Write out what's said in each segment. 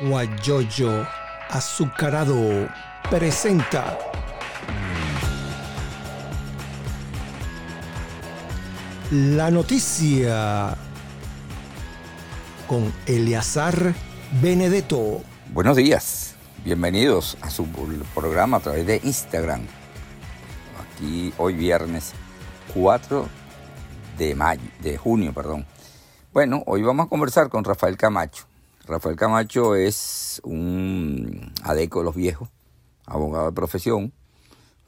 Guayoyo Azucarado presenta la noticia con Eleazar Benedetto. Buenos días, bienvenidos a su programa a través de Instagram. Aquí hoy viernes 4 de mayo, de junio, perdón. Bueno, hoy vamos a conversar con Rafael Camacho. Rafael Camacho es un adeco de los viejos, abogado de profesión,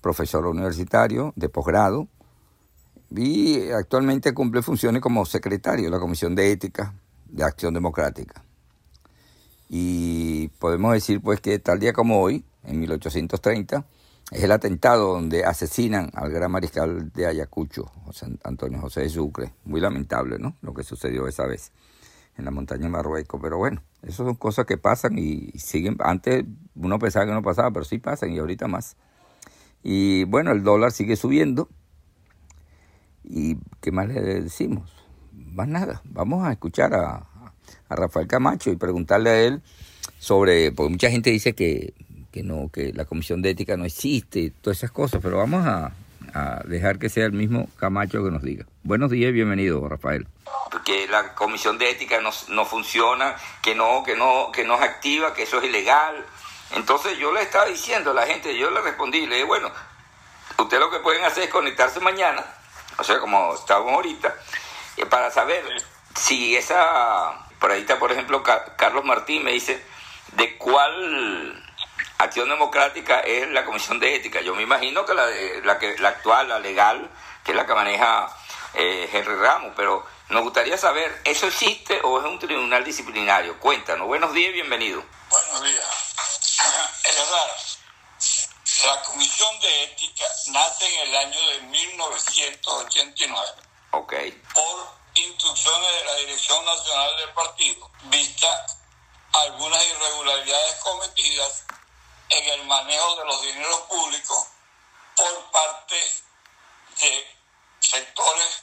profesor universitario de posgrado y actualmente cumple funciones como secretario de la Comisión de Ética de Acción Democrática. Y podemos decir pues que tal día como hoy, en 1830, es el atentado donde asesinan al gran mariscal de Ayacucho, José Antonio José de Sucre. Muy lamentable, ¿no? Lo que sucedió esa vez en la montaña de Marruecos. Pero bueno, esas son cosas que pasan y siguen. Antes uno pensaba que no pasaba, pero sí pasan y ahorita más. Y bueno, el dólar sigue subiendo. ¿Y qué más le decimos? Más nada. Vamos a escuchar a, a Rafael Camacho y preguntarle a él sobre, porque mucha gente dice que, que no, que la comisión de ética no existe y todas esas cosas, pero vamos a, a dejar que sea el mismo Camacho que nos diga. Buenos días y bienvenido, Rafael. Que la comisión de ética no, no funciona, que no, que no, que no es activa, que eso es ilegal. Entonces yo le estaba diciendo a la gente, yo le respondí, le dije, bueno, ustedes lo que pueden hacer es conectarse mañana, o sea, como estábamos ahorita, eh, para saber si esa, por ahí está, por ejemplo, Carlos Martín me dice, de cuál Acción Democrática es la Comisión de Ética. Yo me imagino que la, de, la, que, la actual, la legal, que es la que maneja eh, Henry Ramos, pero nos gustaría saber, ¿eso existe o es un tribunal disciplinario? Cuéntanos. Buenos días y bienvenido. Buenos días. Es la Comisión de Ética nace en el año de 1989. Ok. Por instrucciones de la Dirección Nacional del Partido, vista algunas irregularidades cometidas en el manejo de los dineros públicos por parte de sectores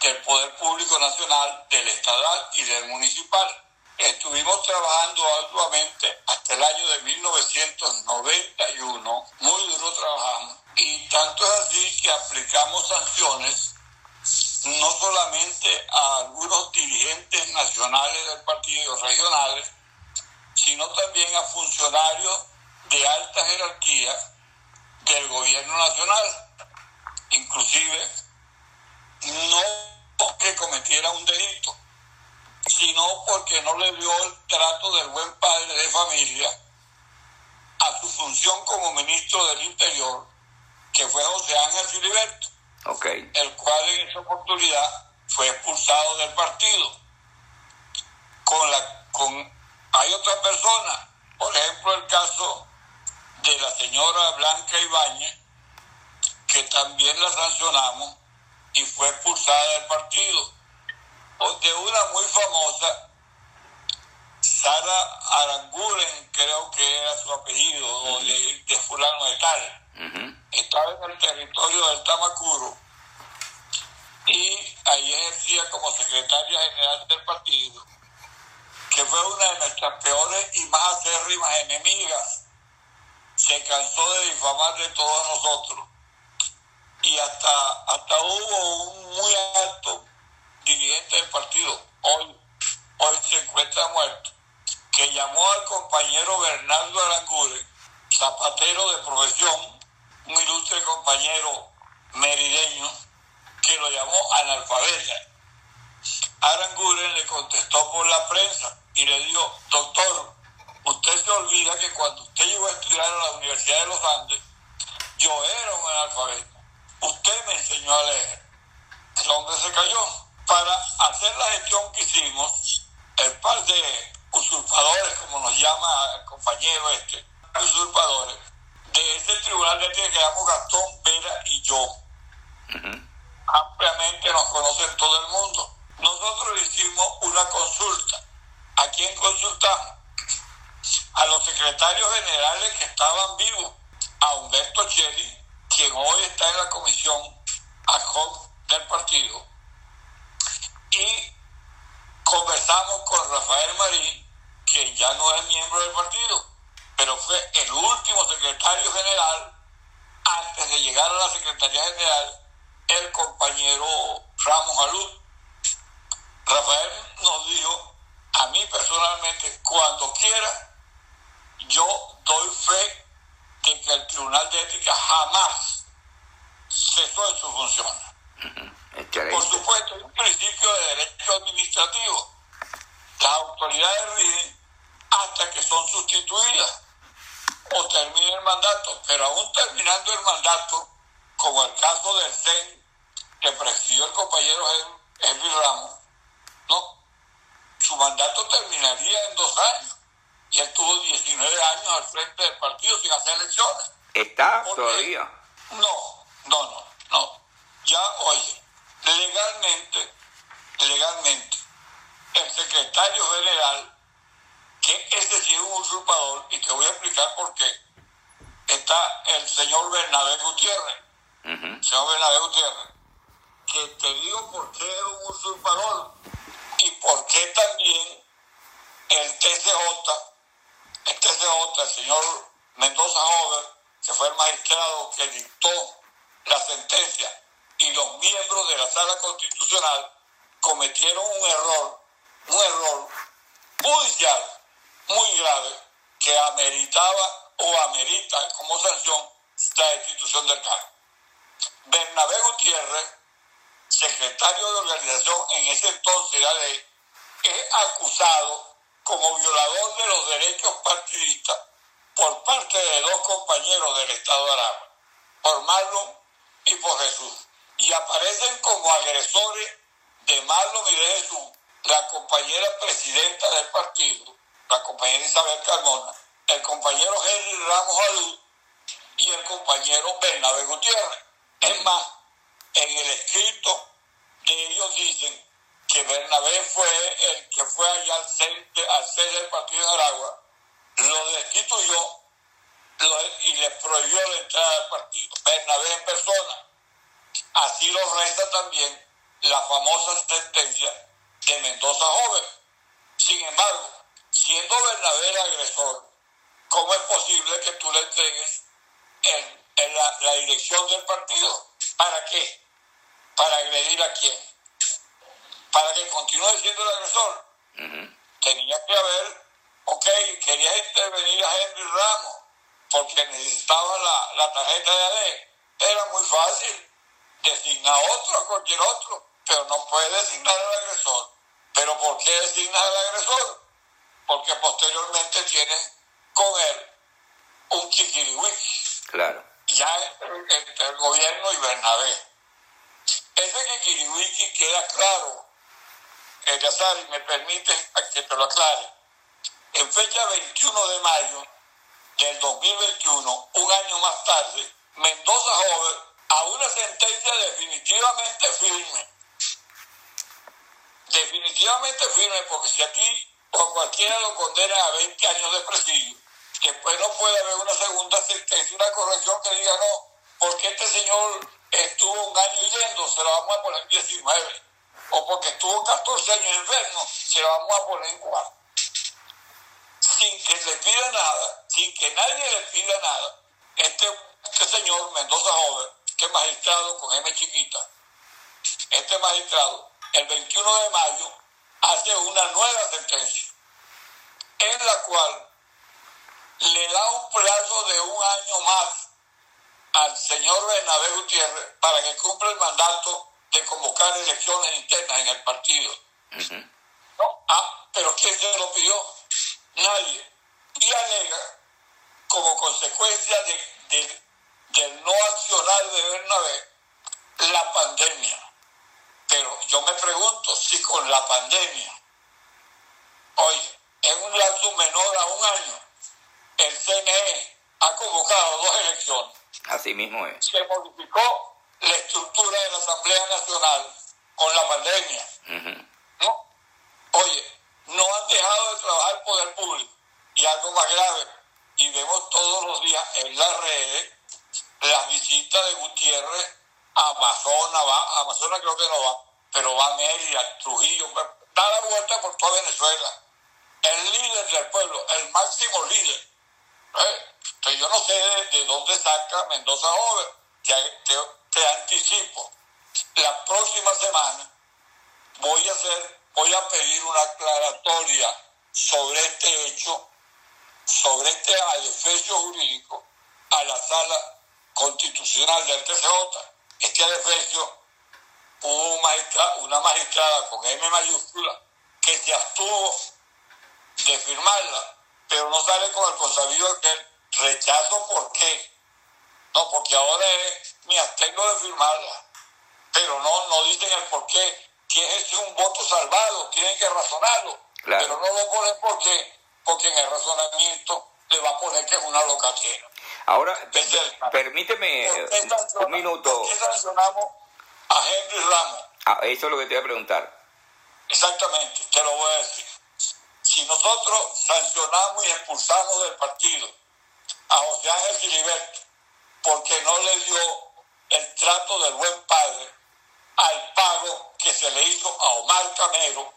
del Poder Público Nacional, del estatal y del municipal. Estuvimos trabajando arduamente hasta el año de 1991, muy duro trabajamos, y tanto es así que aplicamos sanciones no solamente a algunos dirigentes nacionales del partido regionales, sino también a funcionarios de alta jerarquía del gobierno nacional, inclusive no porque cometiera un delito, sino porque no le dio el trato del buen padre de familia a su función como ministro del Interior, que fue José Ángel Filiberto, okay. el cual en esa oportunidad fue expulsado del partido. Con la, con, hay otra persona, por ejemplo el caso de la señora Blanca Ibáñez, que también la sancionamos y fue expulsada del partido. De una muy famosa, Sara Aranguren, creo que era su apellido, o de, de, fulano de tal. Estaba en el territorio del Tamacuro y ahí ejercía como secretaria general del partido, que fue una de nuestras peores y más acérrimas enemigas se cansó de difamar de todos nosotros. Y hasta, hasta hubo un muy alto dirigente del partido, hoy, hoy se encuentra muerto, que llamó al compañero Bernardo Aranguren, zapatero de profesión, un ilustre compañero merideño, que lo llamó analfabeta. Aranguren le contestó por la prensa y le dijo, doctor, usted se olvida que cuando usted llegó a estudiar a la Universidad de los Andes, yo era un analfabeto. Usted me enseñó a leer. El hombre se cayó. Para hacer la gestión que hicimos, el par de usurpadores, como nos llama el compañero este, usurpadores, de este tribunal de ética que llamamos Gastón Vera y yo, ampliamente nos conocen todo el mundo. Nosotros hicimos una consulta. ¿A quién consultamos? A los secretarios generales que estaban vivos, a Humberto Cheli, quien hoy está en la comisión ad del partido, y conversamos con Rafael Marín, quien ya no es miembro del partido, pero fue el último secretario general antes de llegar a la Secretaría General, el compañero Ramos Alud. Rafael nos dijo, a mí personalmente, cuando quiera, yo doy fe de que el Tribunal de Ética jamás cesó en su función. Por supuesto, es un principio de derecho administrativo. Las autoridades rigen hasta que son sustituidas o termine el mandato, pero aún terminando el mandato, como el caso del CEN que presidió el compañero Henry Ramos, no, su mandato terminaría en dos años y él tuvo 19 años al frente del partido sin hacer elecciones. ¿Está todavía? No, no, no, no. Ya, oye, legalmente, legalmente, el secretario general, que es decir, un usurpador, y te voy a explicar por qué, está el señor Bernabé Gutiérrez. Señor Bernabé Gutiérrez, que te digo por qué es un usurpador y por qué también el TCJ, el TCJ, el señor Mendoza Joven, que fue el magistrado que dictó la sentencia, y los miembros de la sala constitucional cometieron un error, un error judicial muy grave que ameritaba o amerita como sanción la destitución del cargo. Bernabé Gutiérrez, secretario de organización en ese entonces la ley, es acusado como violador de los derechos partidistas por parte de dos compañeros del Estado de Aragua, por Marlon y por Jesús y aparecen como agresores de Marlon y de Jesús, la compañera presidenta del partido, la compañera Isabel Carmona, el compañero Henry Ramos Alud y el compañero Bernabé Gutiérrez. Es más, en el escrito de ellos dicen que Bernabé fue el que fue allá al centro, al del partido de Aragua, lo destituyó y le prohibió la entrada al partido. Bernabé en persona Así lo resta también la famosa sentencia de Mendoza Joven. Sin embargo, siendo Bernabé el agresor, ¿cómo es posible que tú le entregues en, la, dirección del partido? ¿Para qué? ¿Para agredir a quién? ¿Para que continúe siendo el agresor? Tenía que haber, ok, quería intervenir a Henry Ramos porque necesitaba la, la tarjeta de AD. Era muy fácil designa a otro, a cualquier otro, pero no puede designar al agresor. ¿Pero por qué designa al agresor? Porque posteriormente tiene con él un chiquirihuiqui. Claro. Ya entre el gobierno y Bernabé. Ese chiquirihuiqui queda claro, Eleazar, y me permite que te lo aclare. En fecha 21 de mayo del 2021, un año más tarde, Mendoza Joven a una sentencia definitivamente firme. Definitivamente firme, porque si aquí o cualquiera lo condena a 20 años de presidio, después no puede haber una segunda sentencia, una corrección que diga no, porque este señor estuvo un año yendo, se lo vamos a poner en 19. O porque estuvo 14 años enfermo, se lo vamos a poner en 4. Sin que le pida nada, sin que nadie le pida nada, este, este señor Mendoza Joven este magistrado con M chiquita, este magistrado, el 21 de mayo, hace una nueva sentencia, en la cual le da un plazo de un año más al señor Bernabé Gutiérrez para que cumpla el mandato de convocar elecciones internas en el partido. ¿No? Ah, pero ¿quién se lo pidió? Nadie. Y alega, como consecuencia de, de del no accionar de Bernabé la pandemia. Pero yo me pregunto si con la pandemia, oye, en un lapso menor a un año, el CNE ha convocado dos elecciones. Así mismo es. Se modificó la estructura de la Asamblea Nacional con la pandemia. ¿No? Oye, no han dejado de trabajar el poder público. Y algo más grave, y vemos todos los días en las redes las visitas de Gutiérrez a Amazonas, va, a Amazonas creo que no va, pero va a Mérida, Trujillo, da la vuelta por toda Venezuela. el líder del pueblo, el máximo líder. ¿eh? Entonces yo no sé de, dónde saca Mendoza Joven, que te, te anticipo. La próxima semana voy a hacer, voy a pedir una aclaratoria sobre este hecho, sobre este adefesio jurídico a la sala constitucional del TCJ. Este adefesio hubo una magistrada con M mayúscula que se abstuvo de firmarla, pero no sale con el consabido que rechazo por qué. No, porque ahora es, me abstengo de firmarla, pero no, no dicen el por qué. Que es un voto salvado, tienen que razonarlo, pero no lo ponen porque, porque en el razonamiento le va a poner que es una locatera. Ahora, permíteme un minuto. ¿Por qué sancionamos a Henry Ramos? Ah, eso es lo que te voy a preguntar. Exactamente, te lo voy a decir. Si nosotros sancionamos y expulsamos del partido a José Ángel Filiberto porque no le dio el trato del buen padre al pago que se le hizo a Omar Camero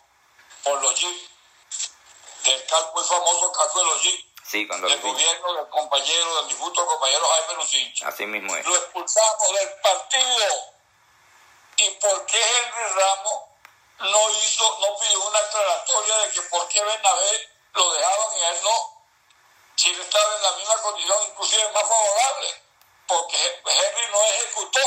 por los jeeps, del muy famoso caso de los jeeps, sí, del gobierno del compañero, del difunto compañero Jaime Lucinchi. Así mismo es. Lo expulsamos del partido. ¿Y por qué Henry Ramos no hizo, no pidió una aclaratoria de que por qué Bernabé lo dejaban y él no? Si él estaba en la misma condición, inclusive más favorable, porque Henry no ejecutó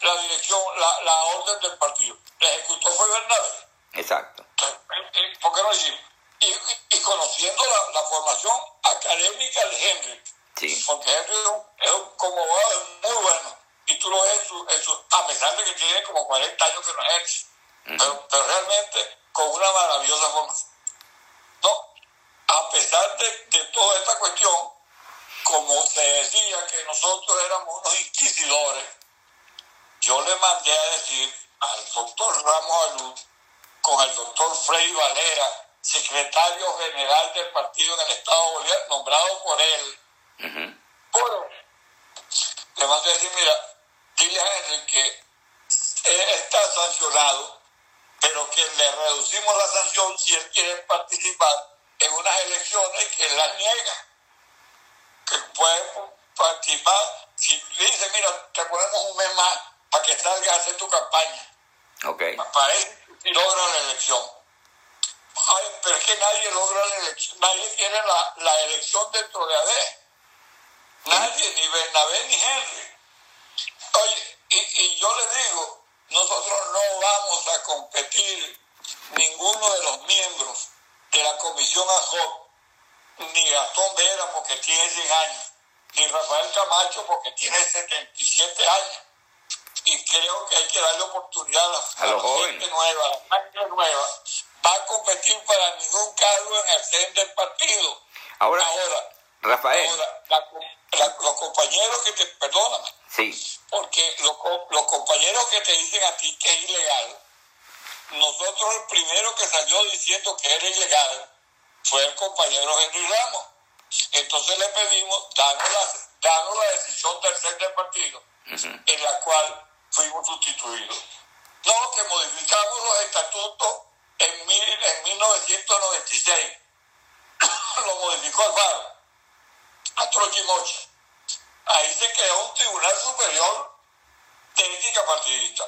la dirección, la, la orden del partido. La ejecutó fue Bernabé. Exacto. Eh, ¿Por qué no lo hicimos? Y, y, conociendo la, la, formación académica de Henry, sí. porque Henry es un, es un como es muy bueno, y tú lo ves en su, en su, a pesar de que tiene como 40 años que no ejerce pero, realmente con una maravillosa formación. ¿No? A pesar de, de toda esta cuestión, como se decía que nosotros éramos unos inquisidores, yo le mandé a decir al doctor Ramos Alud, con el doctor Frei Valera, secretario general del partido en el Estado de Bolívar, nombrado por él. Bueno, le mandé a decir, mira, dile a Henry que está sancionado pero que le reducimos la sanción si él quiere participar en unas elecciones que él las niega. Que puede participar, si dice, mira, te ponemos un mes más para que salgas a hacer tu campaña. Ok. Para él y logra la elección. Ay, pero es que nadie logra la elección, nadie quiere la, la elección dentro de AD. Nadie, ni Bernabé ni Henry. Oye, y, y yo le digo, nosotros no vamos a competir ninguno de los miembros de la comisión AJOP, ni Gastón Vera porque tiene 100 años, ni Rafael Camacho porque tiene 77 años. Y creo que hay que darle oportunidad a, la gente nueva, a la gente nueva. Va a competir para ningún cargo en el CEN del partido. Ahora, Rafael. los compañeros que te, perdóname. Sí. Porque los, los compañeros que te dicen a ti que es ilegal, nosotros el primero que salió diciendo que era ilegal fue el compañero Henry Ramos. Entonces le pedimos, danos la, la decisión del CEN del partido, en la cual fuimos sustituidos. No, que modificamos los estatutos en, mil, en 1996. Lo modificó Alfaro a Trochimoche. Ahí se creó un tribunal superior de ética partidista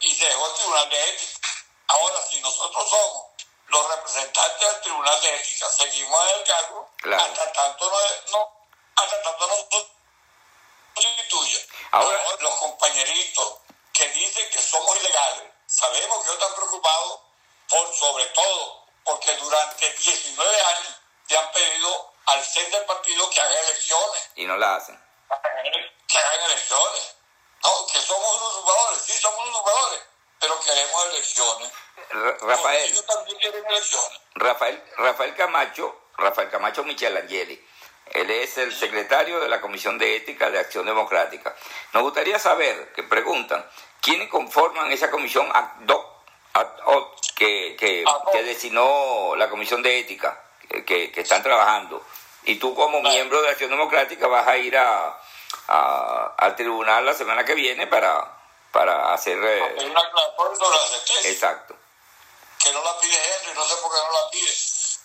y se dejó el tribunal de ética. Ahora, si nosotros somos los representantes del tribunal de ética, seguimos en el cargo hasta tanto no, no, hasta tanto no sustituye. Ahora, los compañeritos que dicen que somos ilegales, sabemos que ellos están preocupados por sobre todo porque durante 19 años te han pedido al CEN del partido que haga elecciones. Y no la hacen. Que hagan elecciones. No, que somos unos jugadores, sí, somos unos jugadores, pero queremos elecciones. Rafael. Ellos también quieren elecciones. Rafael, Rafael Camacho, Rafael Camacho Michelangeli. Él es el secretario de la Comisión de Ética de Acción Democrática. Nos gustaría saber, que preguntan, ¿quiénes conforman esa comisión ad hoc, que, que, que designó la Comisión de Ética? que, están trabajando. Y tú como miembro de Acción Democrática vas a ir a, al tribunal la semana que viene para, para hacer... Eh, una sentencia. Exacto. Que no la pide Henry, no sé por qué no la pide.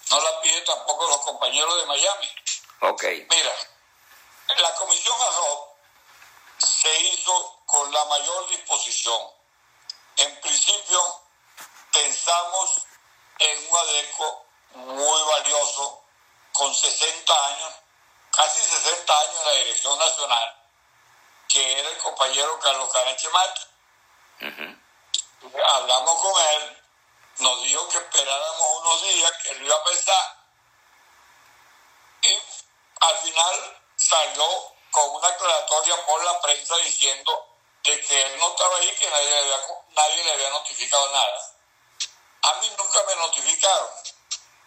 no la pide tampoco los compañeros de Miami. Ok. Mira, la comisión ad se hizo con la mayor disposición. En principio, pensamos en un adeco muy valioso, con 60 años, casi 60 años en la dirección nacional, que era el compañero Carlos Caneche Mata. Hablamos con él, nos dijo que esperáramos unos días, que lo iba a pensar, y al final salió con una aclaratoria por la prensa diciendo de que él no estaba ahí, que nadie le había, nadie le había notificado nada. A mí nunca me notificaron.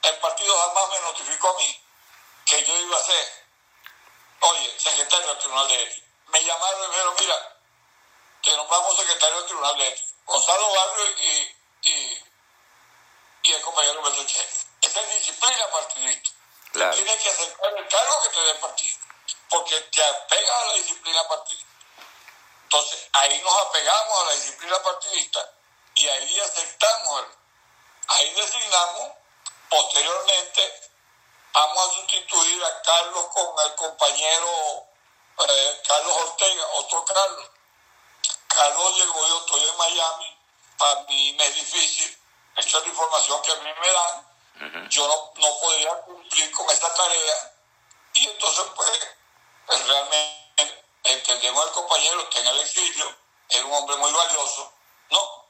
El partido jamás me notificó a mí que yo iba a ser, oye, secretario del Tribunal de Ética. Me llamaron y me dijeron, mira, te nombramos secretario del Tribunal de Ética. Gonzalo Barrio y, y, y el compañero Humberto Esa es disciplina partidista. Tienes que aceptar el cargo que te dé el partido, porque te apegas a la disciplina partidista. Entonces, ahí nos apegamos a la disciplina partidista y ahí aceptamos, ahí designamos, posteriormente vamos a sustituir a Carlos con el compañero eh, Carlos Ortega, otro Carlos. Carlos llegó, yo estoy en Miami, para mí me es difícil, esta es la información que a mí me dan, yo no, no podría cumplir con esa tarea. Y entonces pues, pues realmente entendemos al compañero está en el exilio, es un hombre muy valioso, ¿no?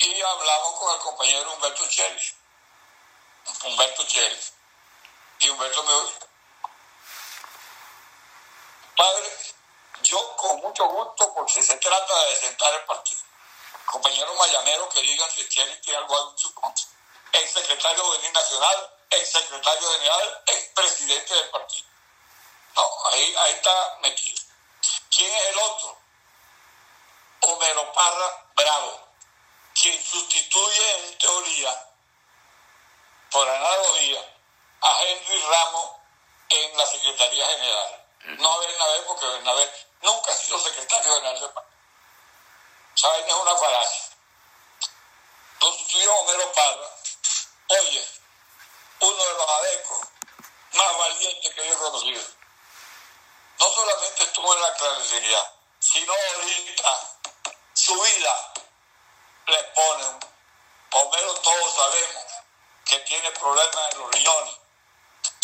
Y hablamos con el compañero Humberto Chelis, Humberto Chelis, y Humberto me dijo, padre, yo con mucho gusto, porque se trata de sentar el partido. Compañeros mayaneros que digan si Chelis tiene algo en su contra. Ex secretario juvenil nacional, ex secretario general, ex presidente del partido. No, ahí, ahí está metido. ¿Quién es el otro? Homero Parra Bravo, quien sustituye en teoría, por analogía, a Henry Ramos en la Secretaría General. No a Bernabé, porque Bernabé nunca ha sido secretario general del partido. ¿Saben? Es una falacia. Lo sustituyó Homero Parra. Oye, uno de los adecos más valientes que yo he conocido. No solamente estuvo en la clandestinidad, sino ahorita su vida le ponen. Homero todos sabemos que tiene problemas en los riñones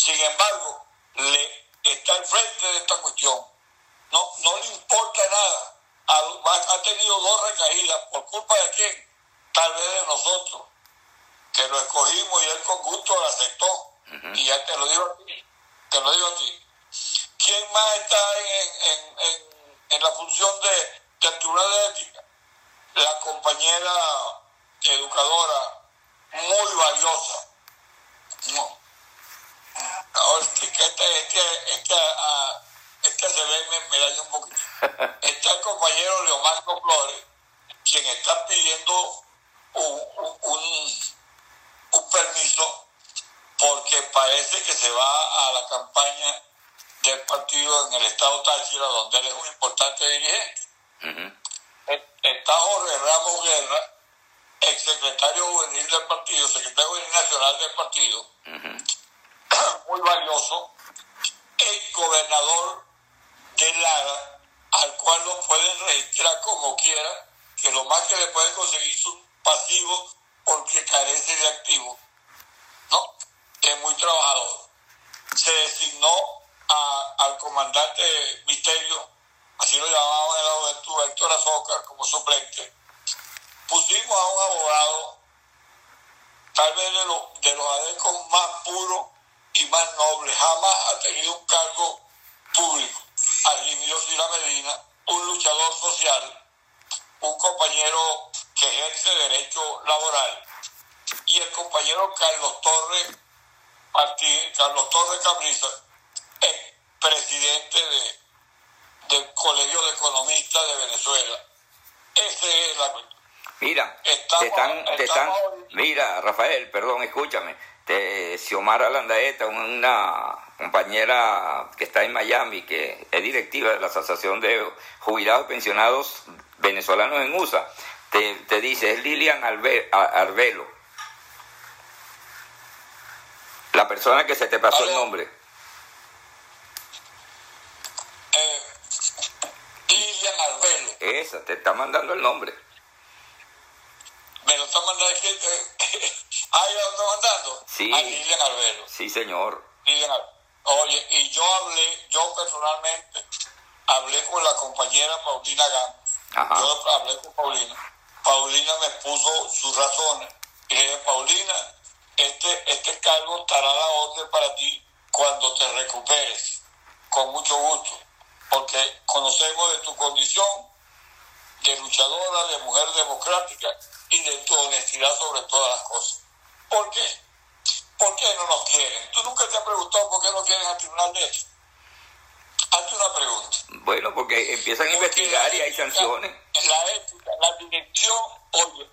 sin embargo, le está al frente de esta cuestión. No, no le importa nada. Ha, tenido dos recaídas. ¿Por culpa de quién? Tal vez de nosotros, que lo escogimos y él con gusto lo aceptó. Y ya te lo digo a ti. Te lo digo a ti. ¿Quién más está en, en, en, en la función de, del Tribunal de Ética? La compañera educadora muy valiosa. No es que, es que, es que, es que se ve, me, me daña un poquito. Está el compañero Leomarco Flores, quien está pidiendo un, un, un, permiso porque parece que se va a la campaña del partido en el estado Táchira, donde él es un importante dirigente. Está Jorge Ramos Guerra, ex secretario juvenil del partido, secretario juvenil nacional del partido, muy valioso, el gobernador de Lara, al cual lo pueden registrar como quiera, que lo más que le pueden conseguir son pasivos porque carece de activo. ¿No? Es muy trabajador. Se designó a, al comandante Misterio, así lo llamaban en la juventud, Héctor Azócar, como suplente. Pusimos a un abogado, tal vez de, los de los adecos más puros y más noble. Jamás ha tenido un cargo público. Argimio Sila Medina, un luchador social, un compañero que ejerce derecho laboral, y el compañero Carlos Torres Carlos Torres Cabrisa, el presidente de, del Colegio de Economistas de Venezuela. Ese es la Mira, te están, te están, mira, Rafael, perdón, escúchame de Xiomara Landaeta, una compañera que está en Miami, que es directiva de la Asociación de Jubilados y Pensionados Venezolanos en USA, te, te dice, es Lilian Arbelo. La persona que se te pasó el nombre. Eh, Lilian Arbelo. Esa, te está mandando el nombre. Me lo está mandando. es eh, ah, ya lo está mandando. Sí. A Lilian Arbelo. Sí, señor. Lilian Arbelo. Oye, y yo hablé, yo personalmente, hablé con la compañera Paulina Gama. Yo hablé con Paulina. Paulina me puso sus razones. Y le dije, Paulina, este, este cargo estará a la orden para ti cuando te recuperes. Con mucho gusto. Porque conocemos de tu condición de luchadora, de mujer democrática y de tu honestidad sobre todas las cosas. ¿Por qué? ¿Por qué no nos quieren? ¿Tú nunca te has preguntado por qué no quieren al Tribunal de Ética? Hazte una pregunta. Bueno, porque empiezan a investigar y hay sanciones. La ética, la dirección, oye,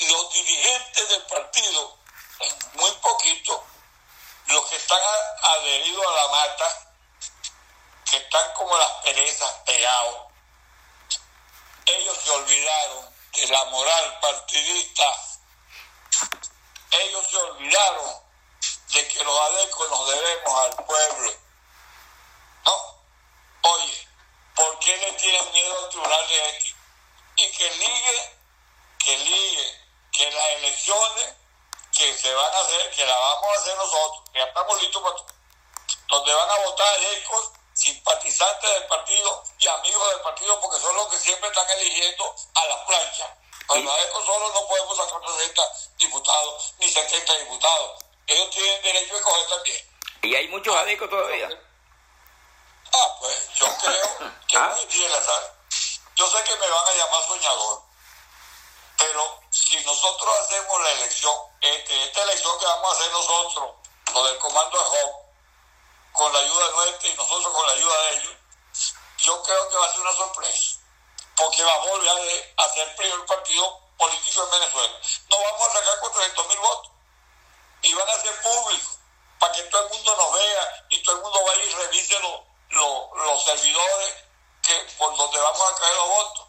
los dirigentes del partido, muy poquito, los que están adheridos a la mata, que están como las perezas pegados, ellos se olvidaron de la moral partidista, ellos se olvidaron de que los adecos nos debemos al pueblo. No, oye, ¿por qué le tienen miedo al Tribunal de Ética? Y que ligue, que ligue, que las elecciones que se van a hacer, que las vamos a hacer nosotros, que ya estamos listos para todo, donde van a votar ecos, simpatizantes del partido y amigos del partido, porque son los que siempre están eligiendo a las planchas. Los ecos solo no podemos sacar 60 diputados ni 70 diputados. Ellos tienen derecho a escoger también. Y hay muchos adecos todavía. Ah, pues yo creo que Ah. es el azar. Yo sé que me van a llamar soñador, pero si nosotros hacemos la elección, este, esta elección que vamos a hacer nosotros, lo del comando de Job, con la ayuda nuestra y nosotros con la ayuda de ellos, yo creo que va a ser una sorpresa, porque va a volver a, a ser el partido político en Venezuela. No vamos a sacar 400 mil votos y van a ser públicos para que todo el mundo nos vea y todo el mundo vaya y revise los, los, los servidores que por donde vamos a caer los votos.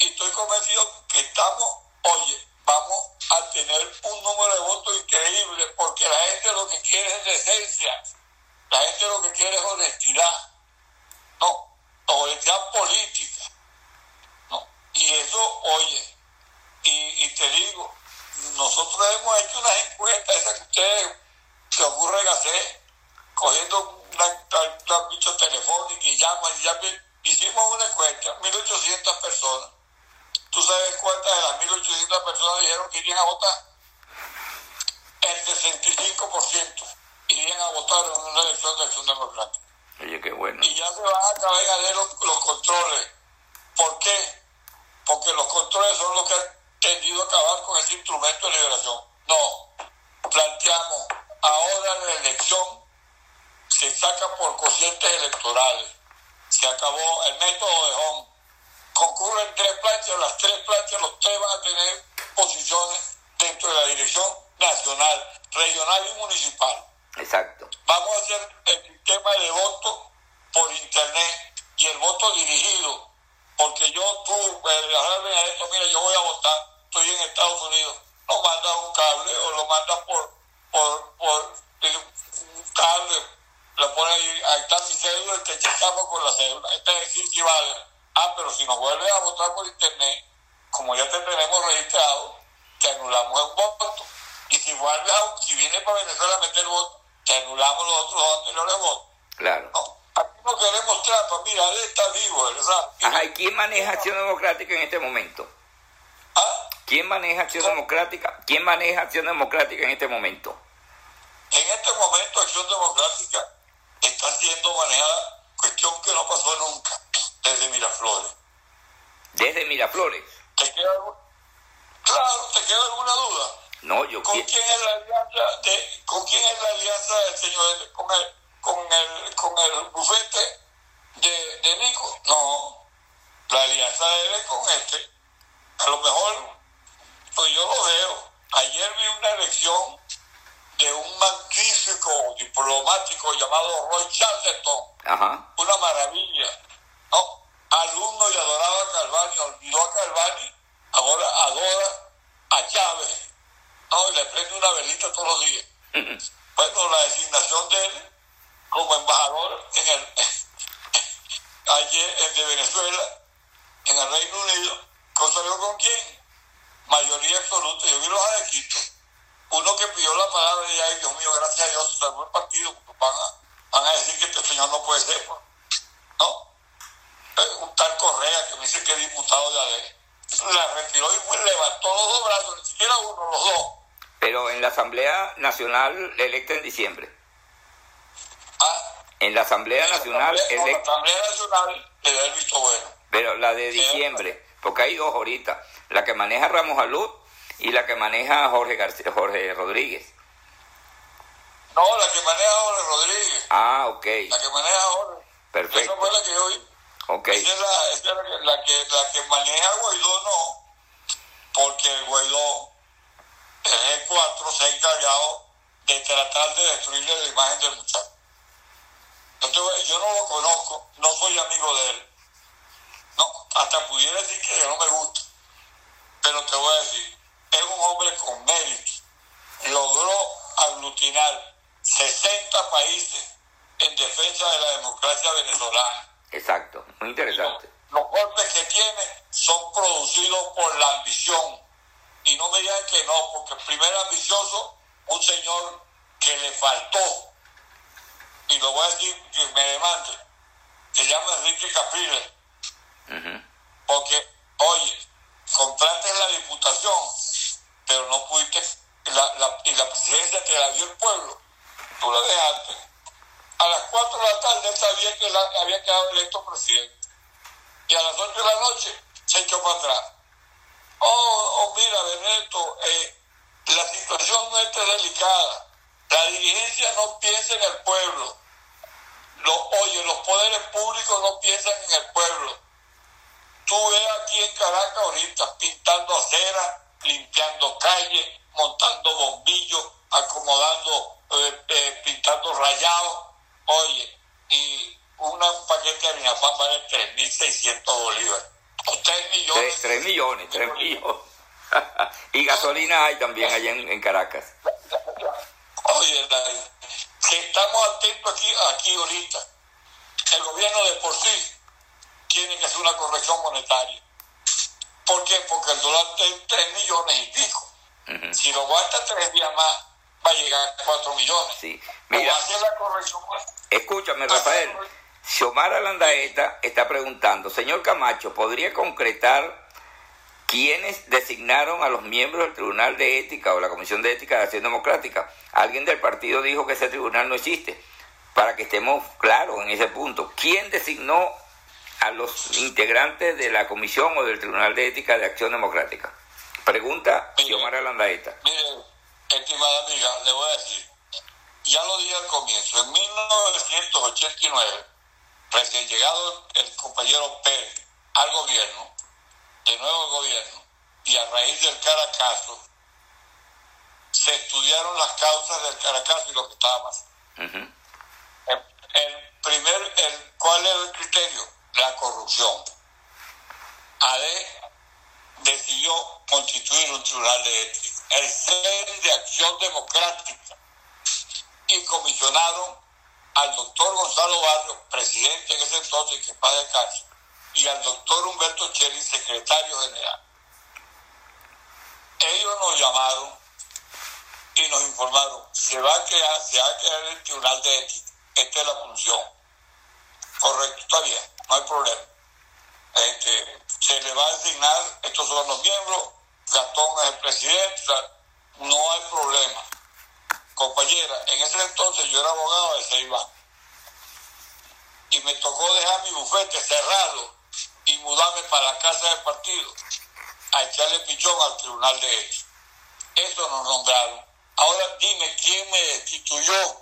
Y estoy convencido que estamos, oye, vamos a tener un número de votos increíble porque la gente lo que quiere es decencia, la gente lo que quiere es honestidad, no, honestidad política. Y eso, oye, y, y te digo, nosotros hemos hecho unas encuestas, esas que ustedes se ocurren hacer, cogiendo una, una, una bicho telefónica y llaman y llaman. Hicimos una encuesta, 1.800 personas. ¿Tú sabes cuántas de las 1.800 personas dijeron que irían a votar? El 65% irían a votar en una elección de acción democrática Oye, qué bueno. y ya se van a acabar de los, los controles. ¿Por qué? Porque los controles son los que han tendido a acabar con ese instrumento de liberación. No, planteamos ahora la elección se saca por cocientes electorales. Se acabó el método de home. Concurren tres planchas, las tres planchas, los tres van a tener posiciones dentro de la dirección nacional, regional y municipal Exacto. vamos a hacer el sistema de voto por internet y el voto dirigido, porque yo, tú, eh, ahora Benedetto, mira, yo voy a votar, estoy en Estados Unidos, lo mandas un cable o lo mandas por, por, por un cable, lo pones ahí, ahí está mi cédula y te checamos con la cédula, este es sí vale. Ah, pero si nos vuelves a votar por internet, como ya te tenemos registrado, te anulamos el voto. Y si vuelves a, si vienes para Venezuela a meter voto, te anulamos los otros anteriores votos. Claro. No, no queremos trampa, mira, él está vivo, ¿verdad? Ajá, ¿y quién maneja Acción Democrática en este momento? ¿Ah? ¿Quién maneja Acción Democrática? ¿Quién maneja Acción Democrática en este momento? En este momento Acción Democrática está siendo manejada, cuestión que no pasó nunca, desde Miraflores. Desde Miraflores. ¿Te queda, claro, ¿te queda alguna duda? No, yo ¿Con quién es la alianza de, con quién es la alianza del señor con el con el con el bufete de, de Nico? No, la alianza de él con este. A lo mejor, pues yo lo veo. Ayer vi una elección de un magnífico diplomático llamado Roy Charlton, Ajá. una maravilla. ¿no? Alumno y adoraba a Calvani, olvidó a Calvani, ahora adora a Chávez. ¿no? Y le prende una velita todos los días. Bueno, la designación de él como embajador en el, ayer de Venezuela, en el Reino Unido, ¿consolió con quién? Mayoría absoluta. Yo vi los adequitos. Uno que pidió la palabra y ay, Dios mío, gracias a Dios, se salvó el partido. Van a, van a decir que este señor no puede ser. pues. ¿No? Eh, Un tal Correa que me dice que es diputado de ADE. La retiró y pues, levantó los dos brazos, ni siquiera uno, los dos. Pero en la Asamblea Nacional electa en diciembre. Ah, En la Asamblea Nacional la Asamblea Nacional le da el visto bueno. pero la de diciembre, porque hay dos ahorita, la que maneja Ramos Alud y la que maneja Jorge García, Jorge Rodríguez. No, la que maneja Jorge Rodríguez. Ah, ok, La que maneja Jorge. Esa perfecto, fue la que yo vi. ok, Esa es, la, esa es la, que, la, que, la que maneja Guaidó, no. Porque Guaidó, el G4, se ha encargado de tratar de destruirle la imagen del muchacho. Entonces, yo no lo conozco, no soy amigo de él. No, hasta pudiera decir que no me gusta. Pero te voy a decir, es un hombre con mérito. Logró aglutinar 60 países en defensa de la democracia venezolana. exacto, muy interesante. Los golpes que tiene son producidos por la ambición. Y no me digan que no, porque el primer ambicioso, un señor que le faltó, y lo voy a decir que me demande, se llama Enrique Capriles, Ujú. porque, oye, compraste la diputación, pero no pudiste, la, la- y la presidencia te la dio el pueblo, tú la dejaste. A las 4 de la tarde él sabía que la- había quedado electo presidente. Y a las 8 de la noche se echó para atrás. Oh, oh mira, Benedetto, eh, la situación no es delicada. La dirigencia no piensa en el pueblo. Lo- oye, los poderes públicos no piensan en el pueblo. Tú ves aquí en Caracas ahorita pintando acera, limpiando calles, montando bombillos, acomodando, eh, eh, pintando rayados. Oye, y un paquete de pan vale 3.600 bolívares. O 3 millones. Tres, tres millones, tres millones. y gasolina hay también allá en Caracas. Que estamos atentos aquí, aquí ahorita. El gobierno de por sí tiene que hacer una corrección monetaria. ¿Por qué? Porque el dólar está en 3 millones y pico. Si lo aguanta tres días más, va a llegar a 4 millones. Sí. Mira, hacer la corrección. escúchame, Rafael. Xiomara Landaeta está preguntando, señor Camacho, ¿podría concretar quiénes designaron a los miembros del Tribunal de Ética o la Comisión de Ética de Acción Democrática? Alguien del partido dijo que ese tribunal no existe. Para que estemos claros en ese punto, ¿quién designó a los integrantes de la Comisión o del Tribunal de Ética de Acción Democrática? Pregunta Xiomara Landaeta. Mire, estimada amiga, le voy a decir, ya lo dije al comienzo, en 1989, recién llegado el compañero Pérez al gobierno, de nuevo gobierno, y a raíz del Caracazo, se estudiaron las causas del Caracazo y lo que estaba pasando. El, el primer, el, ¿cuál era el criterio? La corrupción. ADE decidió constituir un tribunal de ética, el CEN de Acción Democrática, y comisionaron al doctor Gonzalo Barrio, presidente en ese entonces, que pasa de cárcel, y al doctor Humberto Cheli, secretario general. Ellos nos llamaron y nos informaron, se va a crear, se va a crear el tribunal de ética, esta es la función. Correcto, está bien, no hay problema. Este, se le va a designar, estos son los miembros, Gastón es el presidente, no hay problema. Compañera, en ese entonces yo era abogado de Ceibán y me tocó dejar mi bufete, cerrarlo y mudarme para la casa del partido a echarle pichón al tribunal de ética. Eso nos nombraron. Ahora dime quién me destituyó.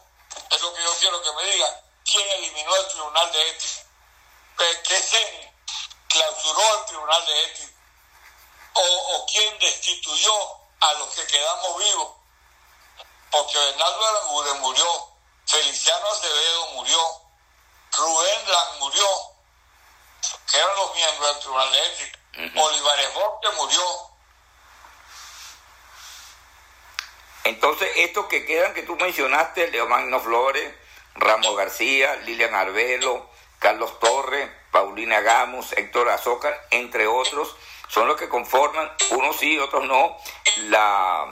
Es lo que yo quiero que me digan. ¿Quién eliminó el tribunal de ética? ¿Qué- ¿Qué se clausuró el tribunal de ética? ¿O, quién destituyó a los que quedamos vivos? Porque Bernardo Aranguren murió, Feliciano Acevedo murió, Rubén Blanc murió, que eran los miembros del tribunal de ética. Ujú. Olivares murió. Entonces, estos que quedan que tú mencionaste, Leomagno Flores, Ramos García, Lilian Arbelo, Carlos Torres, Paulina Gamos, Héctor Azócar, entre otros, son los que conforman, unos sí, otros no, la,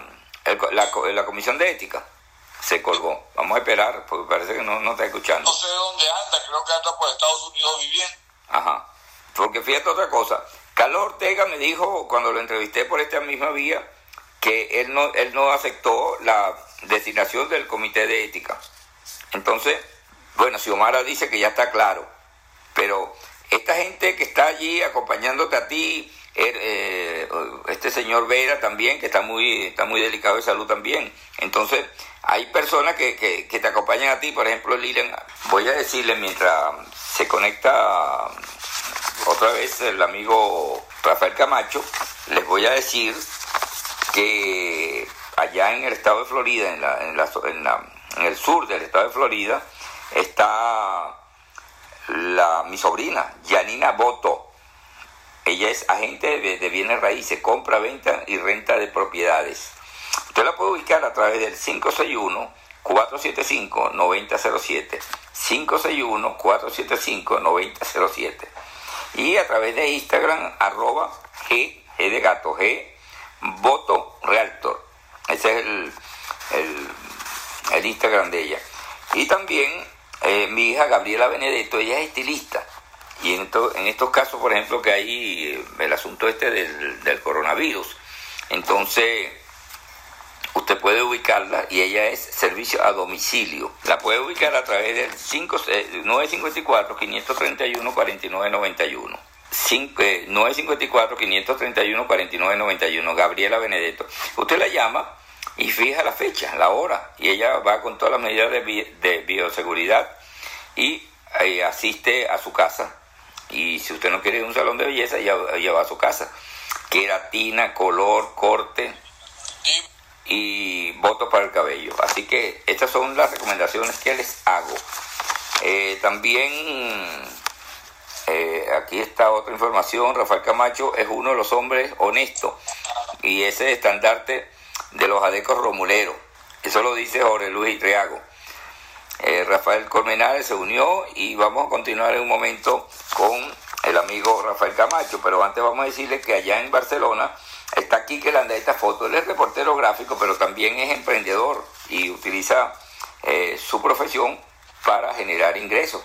la, la comisión de ética se colgó. Vamos a esperar, porque parece que no, no está escuchando. No sé dónde anda, creo que anda por Estados Unidos viviendo. Ajá. Porque fíjate otra cosa. Carlos Ortega me dijo, cuando lo entrevisté por esta misma vía, que él no, él no aceptó la designación del comité de ética. Entonces, bueno, Xiomara dice que ya está claro, pero esta gente que está allí acompañándote a ti, er, eh, este señor Vera también, que está muy, está muy delicado de salud también. Entonces, hay personas que, que, te acompañan a ti, por ejemplo, Lilian, voy a decirle mientras se conecta otra vez el amigo Rafael Camacho, les voy a decir que allá en el estado de Florida, en, la, en, la, en, el sur del estado de Florida, está la, mi sobrina, Janina Boto. Ella es agente de bienes raíces, compra, venta y renta de propiedades. Usted la puede ubicar a través del 561-475-9007. 561-475-9007. Y a través de Instagram, arroba G, G de gato, G, voto realtor. Ese es el, el, Instagram de ella. Y también eh, mi hija Gabriela Benedetto, ella es estilista. Y en, en estos casos, por ejemplo, que hay eh, el asunto este del, del coronavirus. Entonces, usted puede ubicarla y ella es servicio a domicilio. La puede ubicar a través del 954-531-4991. 954-531-4991, Gabriela Benedetto. Usted la llama y fija la fecha, la hora, y ella va con todas las medidas de, bioseguridad y eh, asiste a su casa. Y si usted no quiere un salón de belleza, ella, va a su casa. Queratina, color, corte, votos para el cabello. Así que estas son las recomendaciones que les hago. Eh, también eh, aquí está otra información. Rafael Camacho es uno de los hombres honestos y ese estandarte de los adecos romuleros. Eso lo dice Jorge Luis Triago. Eh, Rafael Colmenares se unió y vamos a continuar en un momento con el amigo Rafael Camacho, pero antes vamos a decirle que allá en Barcelona Está aquí que esta foto. Él es reportero gráfico, pero también es emprendedor y utiliza eh, su profesión para generar ingresos.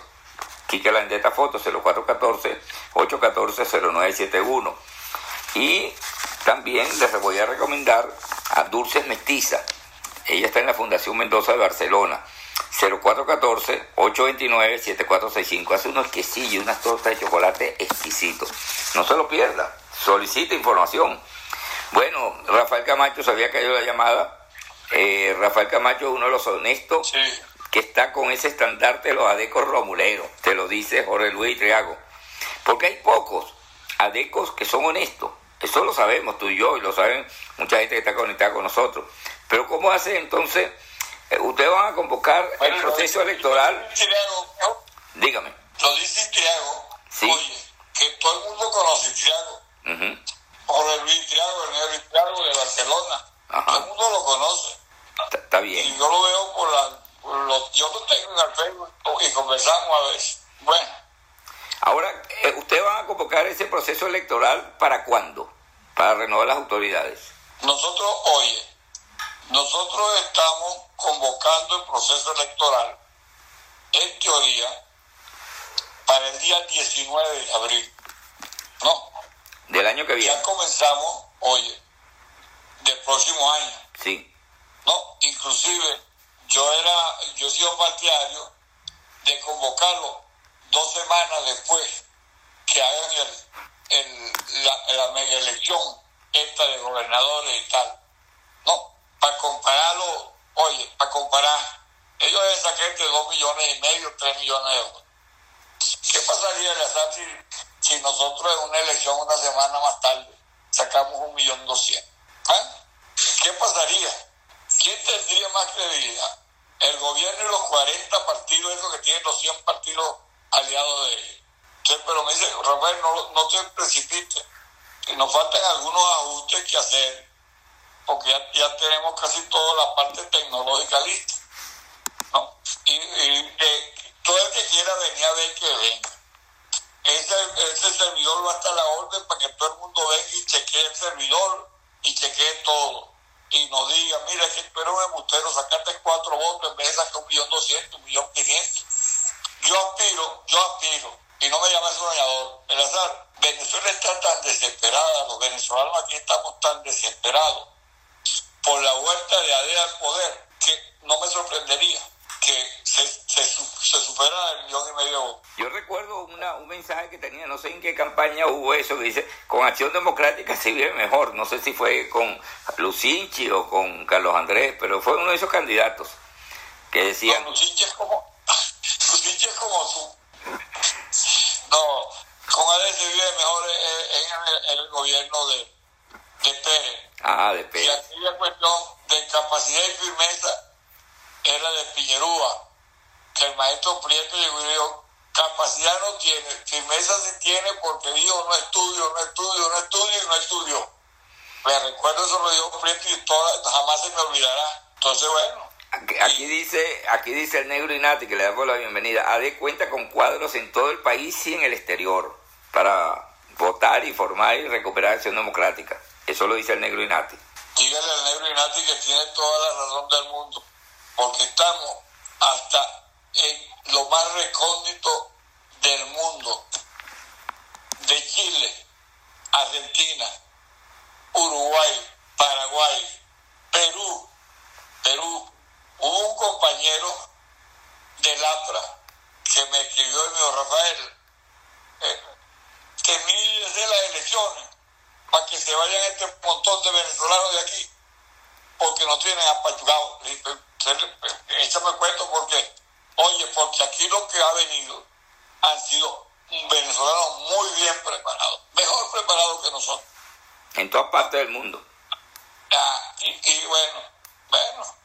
Quique esta foto, 0414-814-0971. Y también les voy a recomendar a Dulces Mestiza. Ella está en la Fundación Mendoza de Barcelona. 0414-829-7465. Hace unos quesillos unas tortas de chocolate exquisitos. No se lo pierda. Solicita información bueno, Rafael Camacho se había caído la llamada. Eh, Rafael Camacho es uno de los honestos que está con ese estandarte de los adecos romuleros. Te lo dice Jorge Luis Triago. Porque hay pocos adecos que son honestos. Eso lo sabemos tú y yo, y lo saben mucha gente que está conectada con nosotros. Pero ¿cómo hace entonces? Eh, ¿Ustedes van a convocar el proceso electoral? Dígame. Lo dice Triago. Sí. Oye, que todo el mundo conoce Triago. Jorge Luis Triago, el negro Triago de Barcelona. Todo el mundo lo conoce. Está bien. Y yo lo veo por, la, por los... Yo lo tengo en el Facebook y conversamos a veces. Bueno. Ahora, eh, ¿usted va a convocar ese proceso electoral para cuándo? Para renovar las autoridades. Nosotros, oye, nosotros estamos convocando el proceso electoral, en teoría, para el día 19 de abril. ¿No? Del año que viene. Ya comenzamos, oye, del próximo año. Sí. No, inclusive yo era, yo he sido partidario de convocarlo dos semanas después que hagan el, el, la, mega elección esta de gobernadores y tal. No, para compararlo, oye, para comparar, ellos deben sacar de dos millones y medio, tres millones de euros. ¿Qué pasaría, si si nosotros en una elección una semana más tarde sacamos un millón doscientos? ¿Ah? ¿Qué pasaría? ¿Quién tendría más credibilidad? El gobierno y los 40 partidos, esos que tienen los 100 partidos aliados de ellos. pero me dice, Rafael, no, no te precipites, nos faltan algunos ajustes que hacer porque ya, ya tenemos casi toda la parte tecnológica lista. ¿no? Y, y eh, todo el que quiera venir a ver que venga. Ese, servidor va a estar a la orden para que todo el mundo venga y chequee el servidor y chequee todo. Y nos diga, mira, que tú eres un embustero, sacaste cuatro votos en vez de sacar un millón doscientos, un millón quinientos. Yo aspiro, yo aspiro, y no me llames soñador, el azar, Venezuela está tan desesperada, los venezolanos aquí estamos tan desesperados por la vuelta de ADEA al poder, que no me sorprendería que se, se, se supera el millón y medio. Yo recuerdo una, un mensaje que tenía, no sé en qué campaña hubo eso, que dice, con Acción Democrática se vive mejor. No sé si fue con Lucinchi o con Carlos Andrés, pero fue uno de esos candidatos que decían... No, Lucinchi es como, Lucinchi es como su... No, con ADEA se vive mejor en, el, en el gobierno de, de Pérez. Ah, de Y Pérez. aquella cuestión de capacidad y firmeza era de Piñerúa, que el maestro Prieto llegó y dijo, capacidad no tiene, firmeza sí tiene porque dijo no estudio, no estudio, no estudio y no estudió. Me recuerdo eso lo dijo Prieto y toda- jamás se me olvidará. Entonces, bueno, Aquí, aquí dice, aquí dice el negro Inati, que le damos la bienvenida. AD cuenta con cuadros en todo el país y en el exterior para votar y formar y recuperar acción democrática. Eso lo dice el negro Inati. dígale al negro Inati que tiene toda la razón del mundo, porque estamos hasta en lo más recóndito del mundo, de Chile, Argentina, Uruguay, Paraguay, Perú, Perú. Hubo un compañero del APRA que me escribió y me dijo, Rafael, eh, que mires de las elecciones para que se vayan este montón de venezolanos de aquí, porque no tienen apachugado. Le dije, Échame cuento porque, oye, porque aquí lo que ha venido han sido venezolanos muy bien preparados, mejor preparados que nosotros. En todas partes del mundo. Ah, y, y bueno, bueno,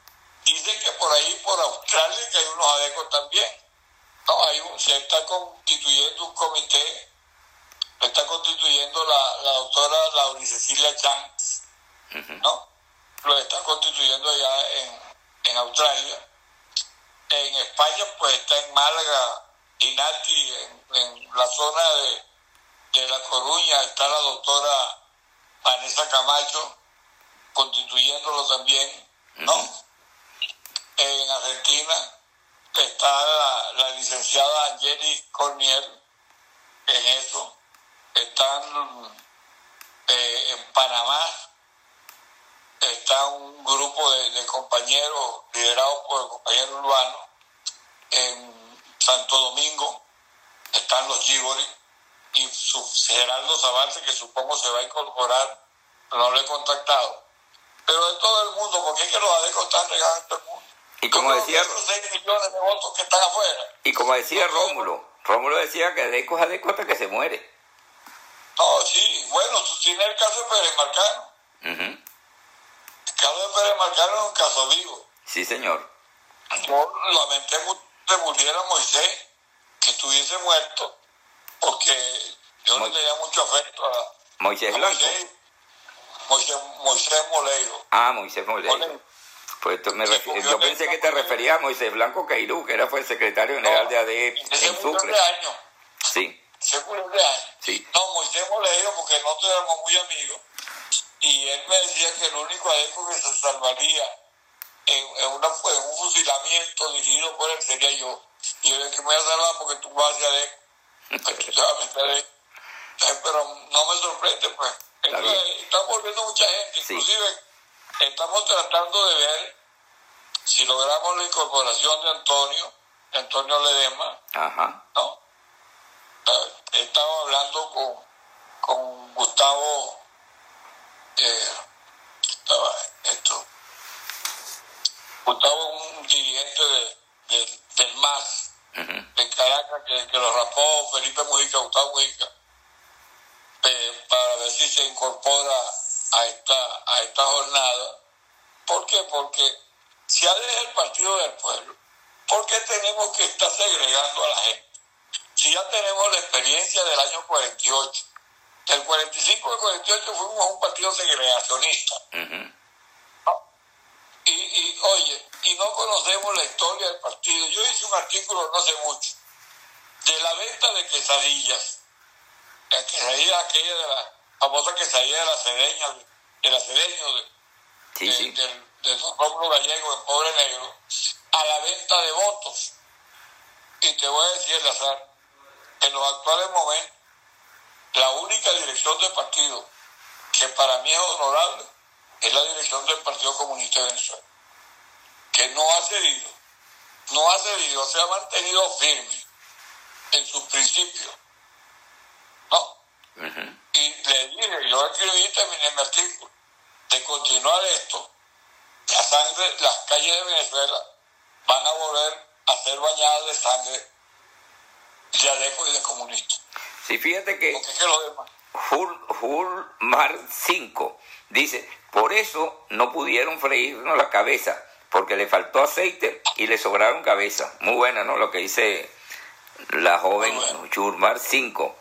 dicen que por ahí, por Australia, que hay unos adecos también. No, hay un, se está constituyendo un comité, lo está constituyendo la, la doctora Laura Cecilia Chan, ¿no? Lo está constituyendo allá en, en Australia. En España, pues está en Málaga, Inati, en, en la zona de, de La Coruña, está la doctora Vanessa Camacho, constituyéndolo también, ¿no? En Argentina está la, la licenciada Angeli Corniel en eso. Están eh, en Panamá, está un grupo de, de compañeros liderados por el compañero urbano. En Santo Domingo están los Gibori y su, Gerardo Zabalse, que supongo se va a incorporar, no lo he contactado. Pero de todo el mundo, porque es que los adecos están regados todo el mundo. Y como decía, creo que esos 6 millones de votos que están afuera. y como decía Rómulo, Rómulo decía que Adeco es Adeco hasta que se muere. No, sí, bueno, tú tienes el caso de Pérez Marcano. Caso de es un caso vivo. Sí, señor. Yo lamenté mucho que muriera Moisés, que estuviese muerto, porque yo Mo- no tenía mucho afecto a, Moisés a Blanco. Moisés, Moisés, Moisés Moleiro. Ah, Moisés Moleiro. Moleiro. Pues tú me Sí, yo pensé que te referías a Moisés Blanco Cairú, que era fue el secretario general de ADE en Sucre. de. Sí, se cumple años. Sí. No, Moisés Moleiro, porque nosotros éramos muy amigos, y él me decía que el único adeco que se salvaría en, en, una, en un fusilamiento dirigido por él sería yo. Y yo le dije que me voy a salvar porque tú vas hacia adeco. Tú te vas a meter ahí. Pero no me sorprende, pues. Está Entonces, están volviendo mucha gente. Sí. Inclusive, estamos tratando de ver si logramos la incorporación de Antonio, de Antonio Ledema, ajá. ¿no? Eh, He estado hablando con, con Gustavo, eh, estaba esto, Gustavo un dirigente de, de- del MAS Ujú. de Caracas que, que lo rapó Felipe Mujica, Gustavo Mujica, eh, para ver si se incorpora a esta, a esta jornada. ¿Por qué? Porque si es el partido del pueblo, ¿por qué tenemos que estar segregando a la gente? Si ya tenemos la experiencia del año 48, del 45 al 48 fuimos un partido segregacionista. Ujú. y no conocemos la historia del partido. Yo hice un artículo no hace mucho de la venta de quesadillas, la quesadilla aquella de la famosa quesadilla de la cedeña, de la cedeño, de, Sí, sí. del, del Rómulo Gallego en Pobre Negro, a la venta de votos. Y te voy a decir, Lazar, en los actuales momentos, la única dirección del partido que para mí es honorable es la dirección del Partido Comunista de Venezuela, que no ha cedido, no ha cedido, se ha mantenido firme en sus principios. ¿No? Y le dije, yo escribí y terminé mi artículo, de continuar esto, la sangre, las calles de Venezuela van a volver a ser bañadas de sangre de Aleco y de comunistas. Sí, fíjate que Hulmar 5 dice, por eso no pudieron freírnos la cabeza, porque le faltó aceite y le sobraron cabeza. Muy buena, ¿no? Lo que dice la joven. Hulmar 5,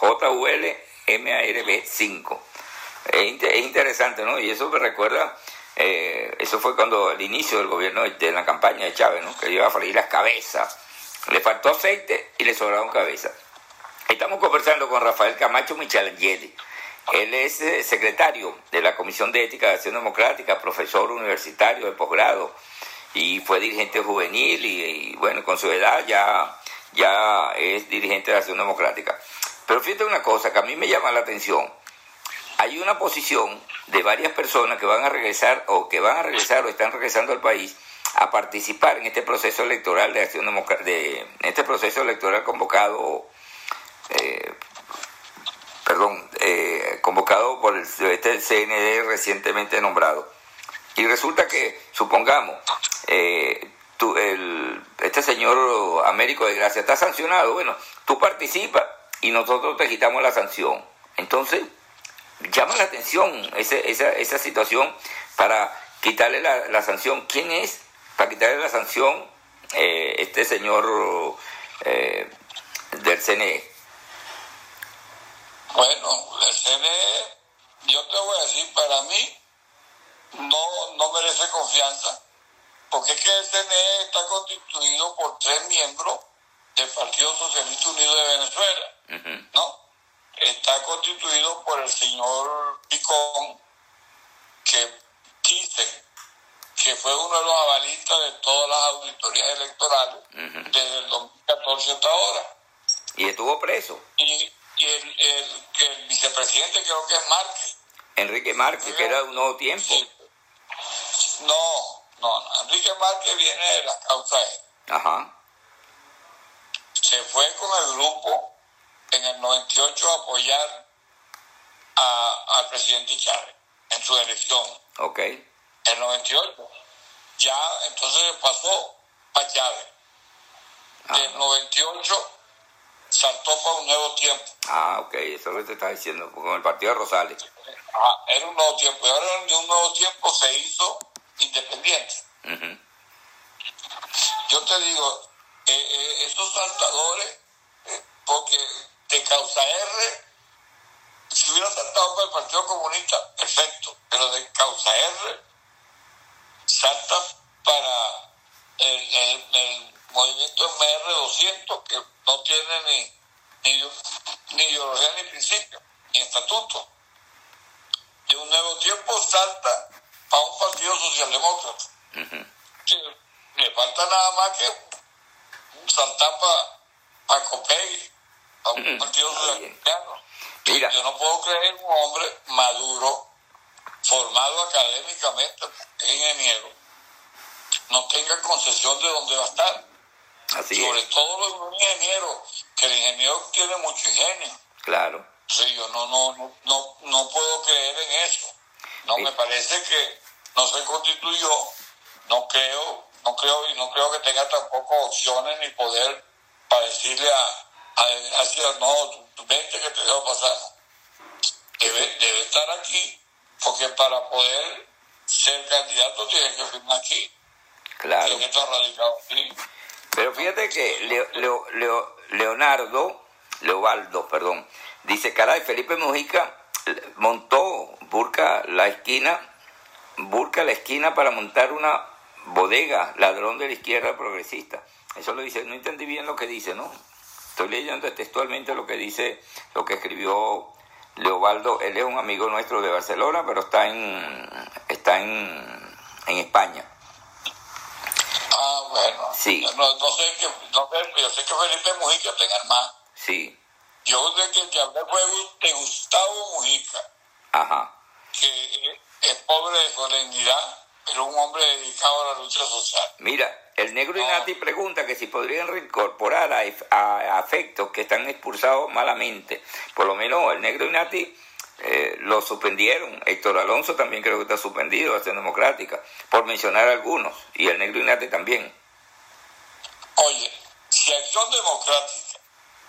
J-U-L-M-A-R-B 5. Es, inte- es interesante, ¿no? Y eso me recuerda, eh, eso fue cuando el inicio del gobierno, de, la campaña de Chávez, ¿no? Que iba a freír las cabezas. Le faltó aceite y le sobraron cabeza. Estamos conversando con Rafael Camacho Michelangeli. Él es eh, secretario de la Comisión de Ética de Acción Democrática, profesor universitario de posgrado y fue dirigente juvenil y, bueno, con su edad ya, ya es dirigente de Acción Democrática. Pero fíjate una cosa que a mí me llama la atención. Hay una posición de varias personas que van a regresar o que van a regresar o están regresando al país a participar en este proceso electoral de acción democrática, de este proceso electoral convocado eh, perdón, eh, convocado por el, este CND recientemente nombrado. Y resulta que, supongamos, eh, tú, el, este señor Américo de Gracia está sancionado, bueno, tú participas y nosotros te quitamos la sanción. Entonces, llama la atención ese- esa, esa situación para quitarle la, la sanción. ¿Quién es? Para quitarle la sanción eh, este señor eh, del CNE. Bueno, el CNE, yo te voy a decir, para mí no, no merece confianza, porque es que el CNE está constituido por tres miembros del Partido Socialista Unido de Venezuela. ¿no? Está constituido por el señor Picón, que dice que fue uno de los avalistas de todas las auditorías electorales desde el 2014 hasta ahora Y estuvo preso. y, y el, el, que el vicepresidente creo que es Márquez. Enrique Márquez, que era un nuevo tiempo. Sí. No, no, no, Enrique Márquez viene de la causa E. Ajá. Se fue con el grupo en el 98 a apoyar a- al presidente Chávez en su elección. Ok. El 98. Ya entonces pasó a Chávez. Del Ajá. 98 saltó para un nuevo tiempo. Ah, ok. Eso es lo que te está diciendo. Con el partido de Rosales. Ajá, era un nuevo tiempo. Y ahora de un nuevo tiempo se hizo independiente. Ujú. Yo te digo, eh, eh, esos saltadores, eh, porque de causa R, si hubiera saltado para el Partido Comunista, perfecto, pero de causa R, salta para el, el- el movimiento MR200, que no tiene ni, ni, ni ideología ni principio, ni estatuto. De un nuevo tiempo salta a un partido socialdemócrata. Sí, le falta nada más que saltar para pa Copey, a un partido socialdemócrata. Mira. Yo no puedo creer un hombre maduro, formado académicamente, porque es ingeniero, no tenga concesión de dónde va a estar. Así Sobre es. todo los un ingeniero, que el ingeniero tiene mucho ingenio. Claro. Sí, yo no, no, no, no, no puedo creer en eso. No Sí. me parece que no se constituyó, no creo, no creo y no creo que tenga tampoco opciones ni poder para decirle a, a, hacia, no, vente que te dejo pasar. Debe, debe estar aquí, porque para poder ser candidato tiene que firmar aquí, Claro. tiene que estar radicado aquí. Pero fíjate que Leo- Leo- Leo- Leonardo, Leobaldo, perdón, dice, caray, Felipe Mujica montó, burca la esquina, burca la esquina para montar una Bodega, ladrón de la izquierda progresista. Eso lo dice, no entendí bien lo que dice, ¿no? Estoy leyendo textualmente lo que dice, lo que escribió Leobaldo. Él es un amigo nuestro de Barcelona, pero está en, está en, en España. Ah, bueno. Sí. No, no sé que, no sé, yo sé que Felipe Mujica está en Armán. Sí, Yo de que te hablé fue de Gustavo Mujica, ajá. que es pobre de solemnidad, pero un hombre dedicado a la lucha social. Mira, el negro Inati pregunta que si podrían reincorporar a- a afectos que están expulsados malamente. Por lo menos el negro Inati eh, lo suspendieron. Héctor Alonso también creo que está suspendido, Acción Democrática, por mencionar algunos. Y el negro Inati también. Oye, si Acción Democrática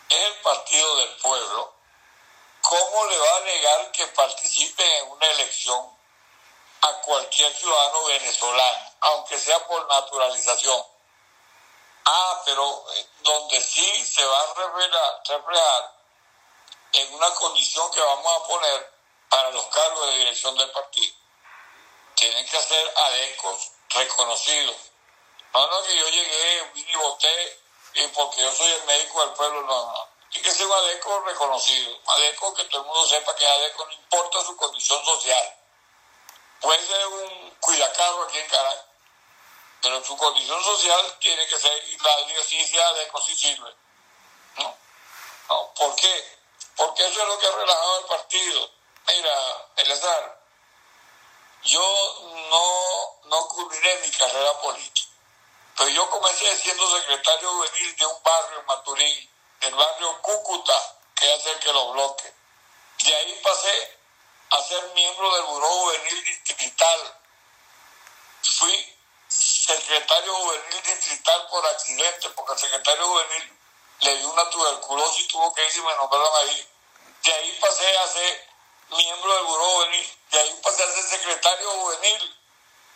es el partido del pueblo, ¿cómo le va a negar que participe en una elección a cualquier ciudadano venezolano, aunque sea por naturalización? Ah, pero eh, donde sí se va a reflejar en una condición que vamos a poner para los cargos de dirección del partido. Tienen que ser adecos, reconocidos. No, no, que yo llegué, y voté, y porque yo soy el médico del pueblo, no, no. Tiene que ser un adeco reconocido, adeco que todo el mundo sepa que es adeco, no importa su condición social. Puede ser un cuidacarro aquí en Caracas, pero su condición social tiene que ser, y la sea adeco, sí sirve. ¿No? No, ¿Por qué? Porque eso es lo que ha relajado el partido. Mira, Eleazar, yo no, no cubriré mi carrera política. Pero yo comencé siendo secretario juvenil de un barrio en Maturín, del barrio Cúcuta, que es el que lo bloque. De ahí pasé a ser miembro del Buró Juvenil Distrital. Fui secretario juvenil distrital por accidente, porque el secretario juvenil le dio una tuberculosis y tuvo que irse y me nombraron ahí. De ahí pasé a ser miembro del Buró Juvenil, de ahí pasé a ser secretario juvenil.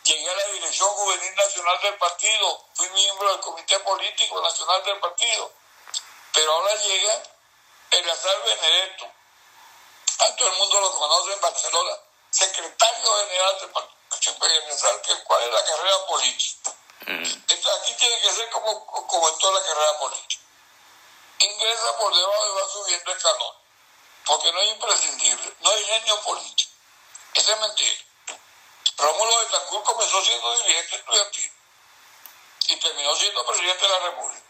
Llegué a la dirección juvenil nacional del partido, fui miembro del comité político nacional del partido. Pero ahora llega Eleazar Benedetto, a todo el mundo lo conoce en Barcelona, secretario general del partido. Que ¿cuál es la carrera política? Esto aquí tiene que ser como, como en toda la carrera política. Ingresa por debajo y va subiendo el calor, porque no es imprescindible, no hay genio político. Esa es mentira. Rómulo Betancourt comenzó siendo dirigente estudiantil y terminó siendo presidente de la República.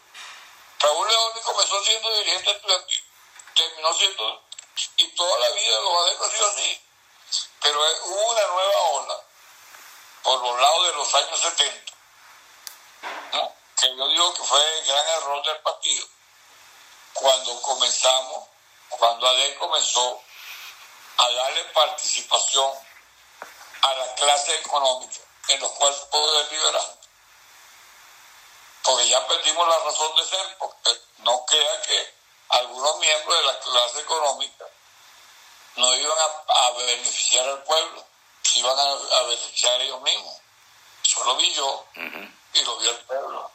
Raúl León comenzó siendo dirigente estudiantil, terminó siendo, y toda la vida adeptos ha sido así. Pero hubo una nueva ola por los lados de los años 70, ¿no? que yo digo que fue el gran error del partido. Cuando comenzamos, cuando ADE comenzó a darle participación a la clase económica en los cuales poder liberar. Porque ya perdimos la razón de ser, porque no crea que algunos miembros de la clase económica no iban a, a beneficiar al pueblo, se iban a, a beneficiar ellos mismos. Eso lo vi yo y lo vio el pueblo.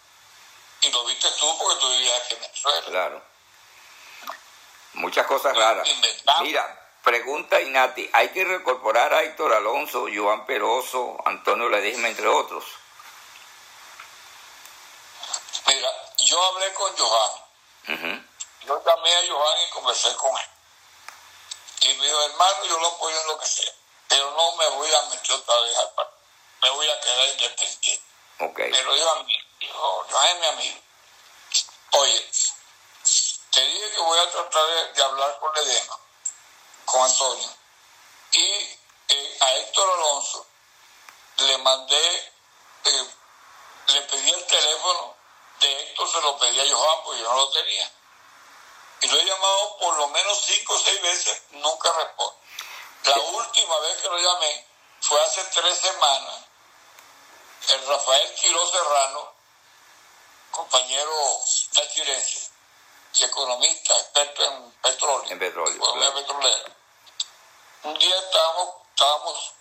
Y lo viste tú porque tú vivías aquí en Venezuela. Claro. Muchas cosas raras. Inventamos. Mira, pregunta Inati, ¿hay que reincorporar a Héctor Alonso, Joan Peroso, Antonio Ledesma, entre otros? Mira, yo hablé con Johan. Yo llamé a Johan y conversé con él. Y me dijo, hermano, yo lo apoyo en lo que sea, pero no me voy a meter otra vez al partido. Me voy a quedar independiente. Ok. Me lo dijo a mí. Dijo, Johan es mi amigo. Oye, te dije que voy a tratar de, de hablar con Ledema, con Antonio. Y eh, a Héctor Alonso le mandé, eh, le pedí el teléfono de Héctor, se lo pedí a Johan, porque yo no lo tenía. Y lo he llamado por lo menos cinco o seis veces, nunca responde. La última vez que lo llamé fue hace tres semanas. El Rafael Quiró Serrano, compañero tachirense y economista, experto en petróleo, En petróleo, economía claro. petrolera. Un día estábamos,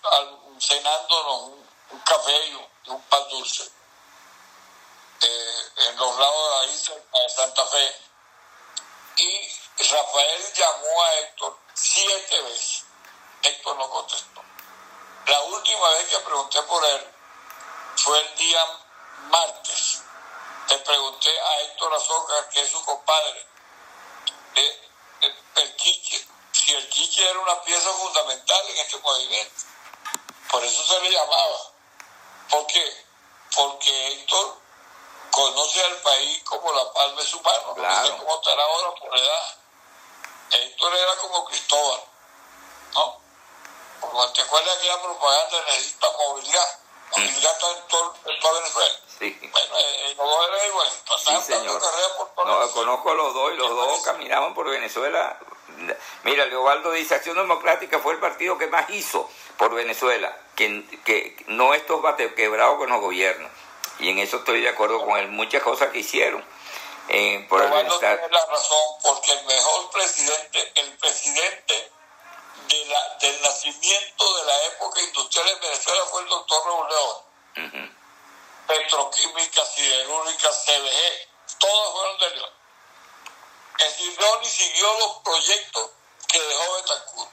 cenándonos un, un café y un, y un pan dulce eh, en los lados de ahí cerca de Santa Fe. Y Rafael llamó a Héctor siete veces. Héctor no contestó. La última vez que pregunté por él fue el día martes le pregunté a Héctor Azócar, que es su compadre, de, Quiche, si el Quiche era una pieza fundamental en este movimiento. Por eso se le llamaba. ¿Por qué? Porque Héctor conoce al país como la palma de su mano. Claro. No sé cómo estará ahora por edad. Héctor era como Cristóbal, ¿no? Porque te acuerdas que la propaganda necesita movilidad. Movilidad está en, todo, en toda Venezuela. Sí. Bueno, eh, eh, los dos eran igualitos. Sí, Pasaban dando señor. por toda No, conozco a los dos y los dos caminaban por Venezuela. Mira, Leobaldo dice, Acción Democrática fue el partido que más hizo por Venezuela, que, que no estos batequebrados con los gobiernos. Y en eso estoy de acuerdo con él. Muchas cosas que hicieron eh, por el bienestar. tiene la razón, porque el mejor presidente, el presidente de la, del nacimiento de la época industrial en Venezuela fue el doctor Raúl León. Ujú. Petroquímica, siderúrgica, CBG, todas fueron de León. Es decir, León y siguió los proyectos que dejó Betancourt.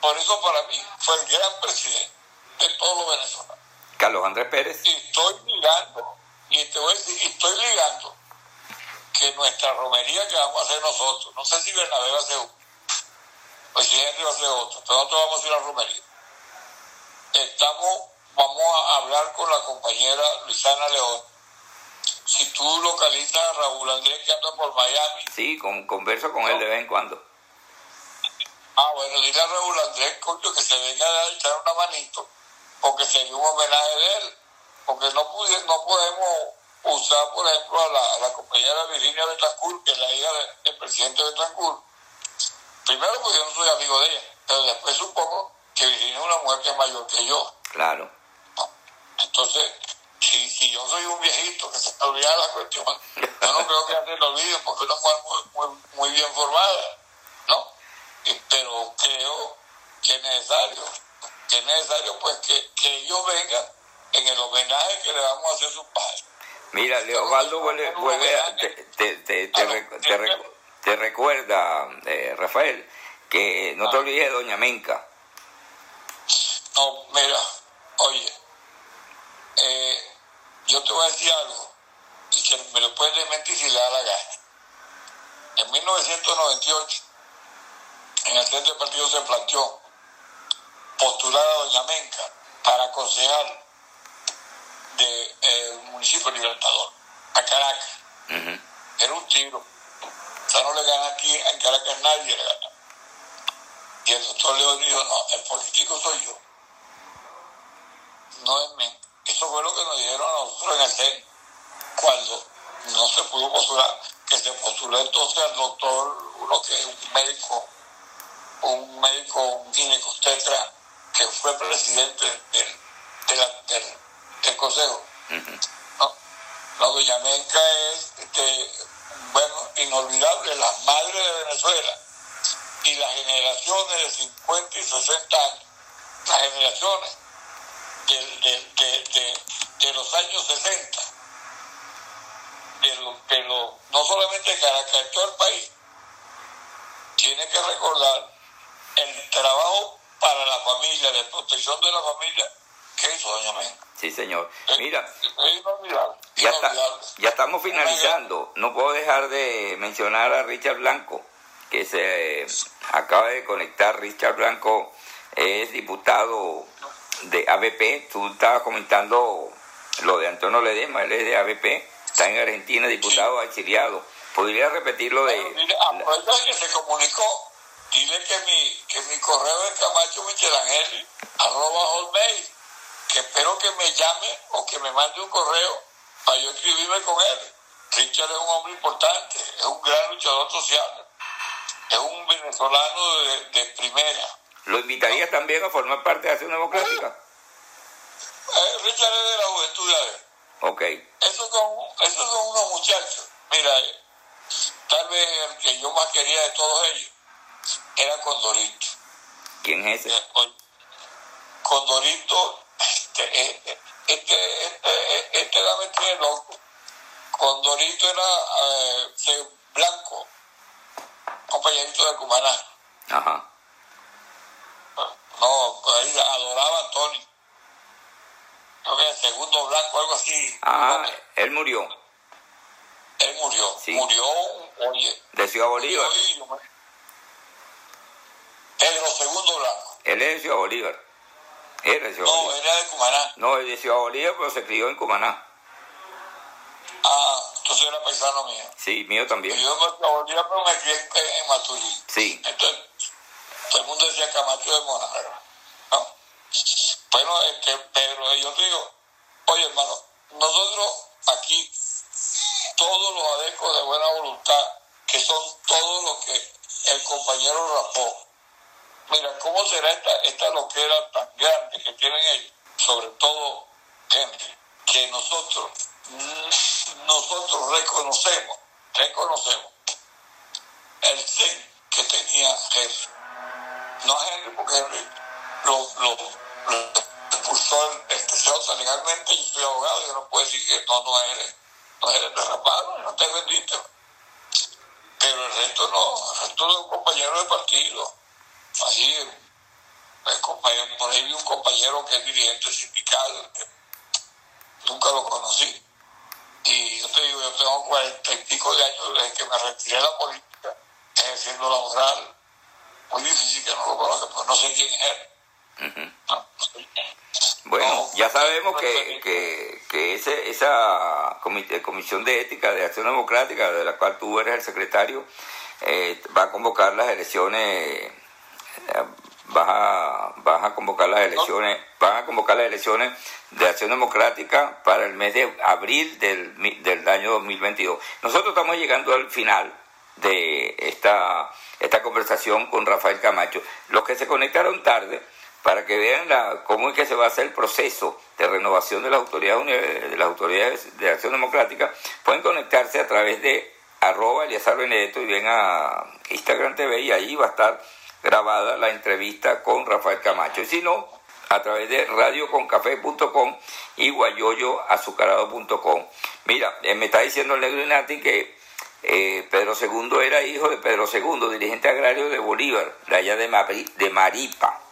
Por eso para mí fue el gran presidente de todos los venezolanos. Carlos Andrés Pérez. Y estoy ligando, y te voy a decir, y estoy ligando que nuestra romería que vamos a hacer nosotros, no sé si Bernabé va a hacer uno, o si Henry va a hacer otro, pero nosotros vamos a hacer una romería. Estamos, vamos a hablar con la compañera Luisana León. Si tú localizas a Raúl Andrés que anda por Miami, Sí, con, converso con él de vez en cuando. Ah, bueno, dile a Raúl Andrés, coño, que se venga a echar una manito, porque sería un homenaje de él, porque no, pudi- no podemos usar, por ejemplo, a la, a la compañera Virginia Betancourt, que es la hija de- del presidente Betancourt. Primero, porque yo no soy amigo de ella, pero después supongo que Virginia es una mujer que es mayor que yo. Claro. ¿no? Entonces, si, si yo soy un viejito que se me olvida la cuestión, yo no creo que se lo olviden porque es una mujer muy, muy, muy bien formada, ¿no? Y- pero creo que es necesario, que es necesario pues que, que ellos vengan en el homenaje que le vamos a hacer a sus padres. Mira, Leobaldo vuelve, vuelve a- te, te, te, te, te te recuerda, eh, Rafael, que no te olvides de Doña Menca. No, mira, oye, eh, yo te voy a decir algo, y que me lo puedes desmentir si le da la gana. En 1998, en el del Partido se planteó postular a Doña Menca para concejal del municipio Libertador, a Caracas. Ujú. Era un tiro. No le gana aquí, en Caracas nadie le gana. Y el doctor León dijo, no, el político soy yo. No es mí. Eso fue lo que nos dijeron a nosotros en el CEN cuando no se pudo postular, que se postuló entonces al doctor, uno que es un médico, un médico, un ginecostetra, que fue presidente del, del, del consejo. Ujú. ¿no? La doña Menca es, este, inolvidable, las madres de Venezuela y las generaciones de 50 y 60 años, las generaciones de, los años 60, de lo, de lo, no solamente todo el país, tiene que recordar el trabajo para la familia, de protección de la familia Sí, señor. Mira, ya, está, ya estamos finalizando. No puedo dejar de mencionar a Richard Blanco, que se eh, acaba de conectar. Richard Blanco es diputado de ABP. Tú estabas comentando lo de Antonio Ledema, él es de ABP, está en Argentina, diputado exiliado. ¿Podría repetir lo de...? Aprovecha que se comunicó. Dile que mi, que mi correo es Camacho Michelangeli, arroba hotmail, que espero que me llame o que me mande un correo para yo escribirme con él. Richard es un hombre importante, es un gran luchador social, es un venezolano de, de primera. ¿Lo invitarías también a formar parte de Acción Democrática? Eh, Richard es de la juventud de. Ok. Esos son, esos son unos muchachos. Mira, eh, tal vez el que yo más quería de todos ellos era Condorito. ¿Quién es ese? Eh, Condorito, este, este, este, este, este dame tiene loco. Condorito era eh, blanco, compañerito de Cumaná. Ajá. No, ahí adoraba a Tony. creo que el segundo blanco, algo así. Ah, él murió Él murió. Sí. Murió, oye. de Ciudad Bolívar. murió Pedro segundo blanco. Él es de Ciudad Bolívar. Era de Ciudad No, Bolívar. era de Cumaná. No, es de Ciudad Bolívar, pero se crió en Cumaná. Ah, entonces era paisano mío. Sí, mío también. Yo me volvía, pero me crié en, en Maturín. Sí. Entonces, todo el mundo decía Camacho de Monagro. ¿no? Bueno, este, pero yo te digo, oye hermano, nosotros aquí, todos los adecos de buena voluntad, que son todos los que el compañero rapó, mira, ¿cómo será esta, esta loquera tan grande que tienen ellos? Sobre todo, gente, que nosotros, mm, nosotros reconocemos, reconocemos el zen que tenía Henry. No Henry, porque Henry lo, lo, lo expulsó legalmente, yo soy abogado, yo no puedo decir que no, no eres, no eres derrapado, no te bendito. Pero el resto no, el resto de un compañero de partido. Compañero, por ahí vi un compañero que es dirigente sindical, nunca lo conocí. Y yo te digo, yo tengo cuarenta y pico de años desde que me retiré de la política, ejerciendo laboral. Muy difícil que no lo conozca, pues no sé quién es él. Ujú. No, no sé. Bueno, No, ya sabemos que, que, que ese, esa comité- comisión de ética de acción democrática, de la cual tú eres el secretario, eh, va a convocar las elecciones, eh, vas a, vas a convocar las elecciones, van a convocar las elecciones de acción democrática para el mes de abril del, del año 2022. Nosotros estamos llegando al final de esta, esta conversación con Rafael Camacho. Los que se conectaron tarde, para que vean la, cómo es que se va a hacer el proceso de renovación de las autoridades, de las autoridades de acción democrática, pueden conectarse a través de arroba Eliazar Benedetto y ven a Instagram TV y ahí va a estar grabada la entrevista con Rafael Camacho. Y si no, a través de radioconcafé.com y guayoyoazucarado.com. Mira, eh, me está diciendo el negro Inati que eh, Pedro II era hijo de Pedro II, dirigente agrario de Bolívar, de allá de, de Maripa.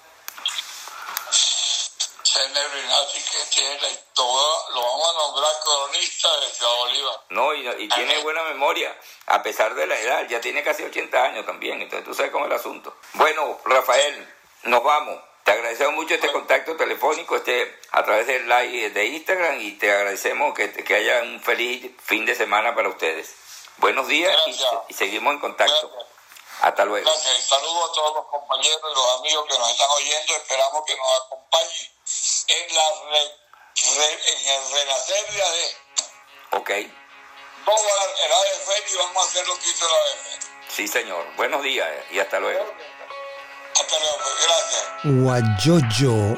Ese negro Ignacio que tiene la historia, lo vamos a nombrar cronista de Ciudad Bolívar. No, y, y tiene buena memoria, a pesar de la edad, ya tiene casi 80 años también, entonces tú sabes cómo es el asunto. Bueno, Rafael, nos vamos. Te agradecemos mucho este contacto telefónico este a través del live de Instagram y te agradecemos que, que haya un feliz fin de semana para ustedes. Buenos días y, seguimos en contacto. Gracias. Hasta luego. Gracias. Y saludo a todos los compañeros y los amigos que nos están oyendo. Esperamos que nos acompañen en, la re- re- en el renacer de AD. Ok, No va a- el ADF y vamos a hacer lo que hizo el ADF. sí señor. Buenos días y hasta luego. Hasta luego. pues. Gracias. Guayoyo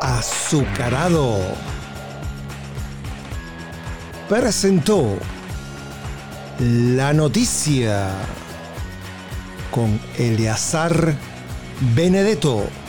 azucarado presentó la noticia con Eleazar Benedetto.